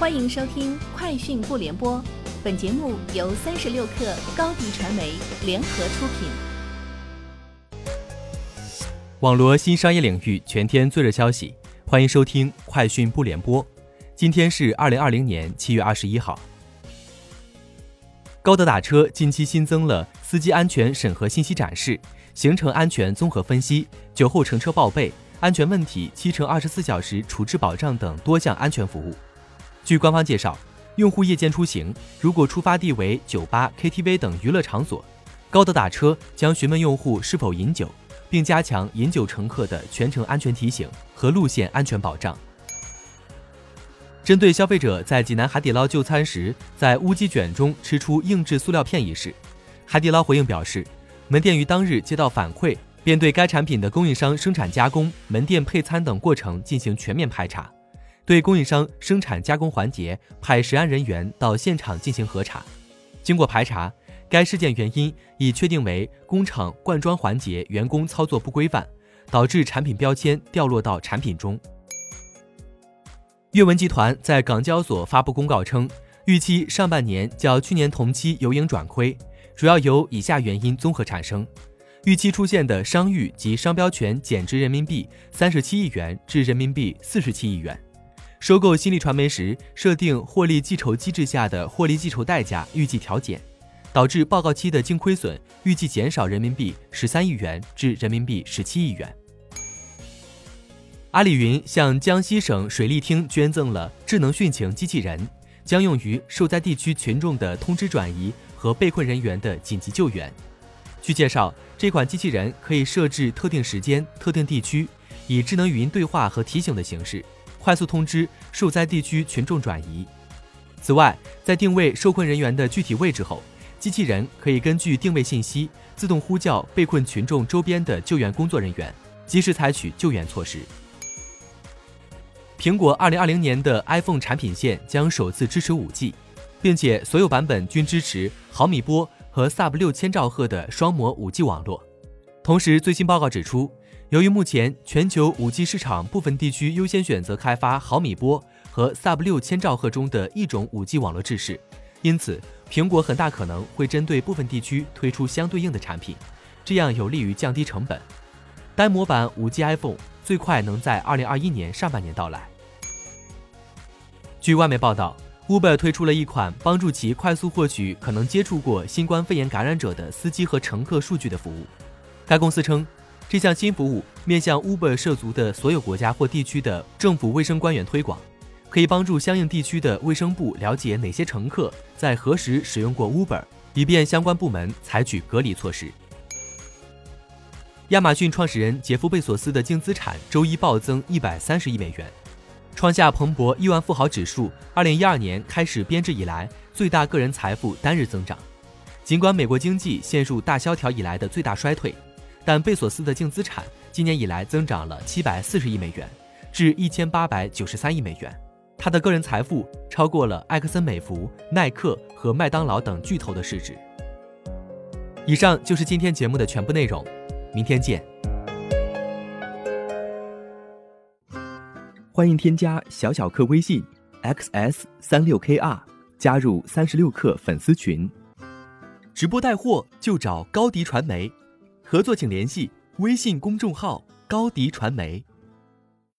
欢迎收听《快讯不联播》，本节目由三十六克高低传媒联合出品。网罗新商业领域全天最热消息，欢迎收听《快讯不联播》。今天是二零二零年七月二十一号。高德打车近期新增了司机安全审核信息展示、行程安全综合分析、酒后乘车报备、安全问题七乘二十四小时处置保障等多项安全服务。据官方介绍，用户夜间出行，如果出发地为酒吧、KTV 等娱乐场所，高德打车将询问用户是否饮酒，并加强饮酒乘客的全程安全提醒和路线安全保障。针对消费者在济南海底捞就餐时在乌鸡卷中吃出硬质塑料片一事，海底捞回应表示，门店于当日接到反馈，便对该产品的供应商生产加工、门店配餐等过程进行全面排查。对供应商生产加工环节派实案人员到现场进行核查，经过排查，该事件原因已确定为工厂灌装环节员工操作不规范，导致产品标签掉落到产品中。阅文集团在港交所发布公告称，预期上半年较去年同期由盈转亏，主要由以下原因综合产生：预期出现的商誉及商标权减值人民币三十七亿元至人民币四十七亿元。收购新力传媒时设定获利计酬机制下的获利计酬代价预计调减，导致报告期的净亏损预计减少人民币十三亿元至人民币十七亿元。阿里云向江西省水利厅捐赠了智能汛情机器人，将用于受灾地区群众的通知转移和被困人员的紧急救援。据介绍，这款机器人可以设置特定时间、特定地区，以智能语音对话和提醒的形式。快速通知受灾地区群众转移。此外，在定位受困人员的具体位置后，机器人可以根据定位信息自动呼叫被困群众周边的救援工作人员，及时采取救援措施。苹果2020年的 iPhone 产品线将首次支持 5G，并且所有版本均支持毫米波和 Sub 六千兆赫的双模 5G 网络。同时，最新报告指出。由于目前全球 5G 市场部分地区优先选择开发毫米波和 Sub 六千兆赫中的一种 5G 网络制式，因此苹果很大可能会针对部分地区推出相对应的产品，这样有利于降低成本。单模版 5G iPhone 最快能在2021年上半年到来。据外媒报道，Uber 推出了一款帮助其快速获取可能接触过新冠肺炎感染者的司机和乘客数据的服务。该公司称。这项新服务面向 Uber 涉足的所有国家或地区的政府卫生官员推广，可以帮助相应地区的卫生部了解哪些乘客在何时使用过 Uber，以便相关部门采取隔离措施。亚马逊创始人杰夫·贝索斯的净资产周一暴增一百三十亿美元，创下彭博亿万富豪指数二零一二年开始编制以来最大个人财富单日增长。尽管美国经济陷入大萧条以来的最大衰退。但贝索斯的净资产今年以来增长了七百四十亿美元，至一千八百九十三亿美元。他的个人财富超过了埃克森美孚、耐克和麦当劳等巨头的市值。以上就是今天节目的全部内容，明天见。欢迎添加小小客微信 xs 三六 kr，加入三十六课粉丝群。直播带货就找高迪传媒。合作请联系微信公众号高迪传媒。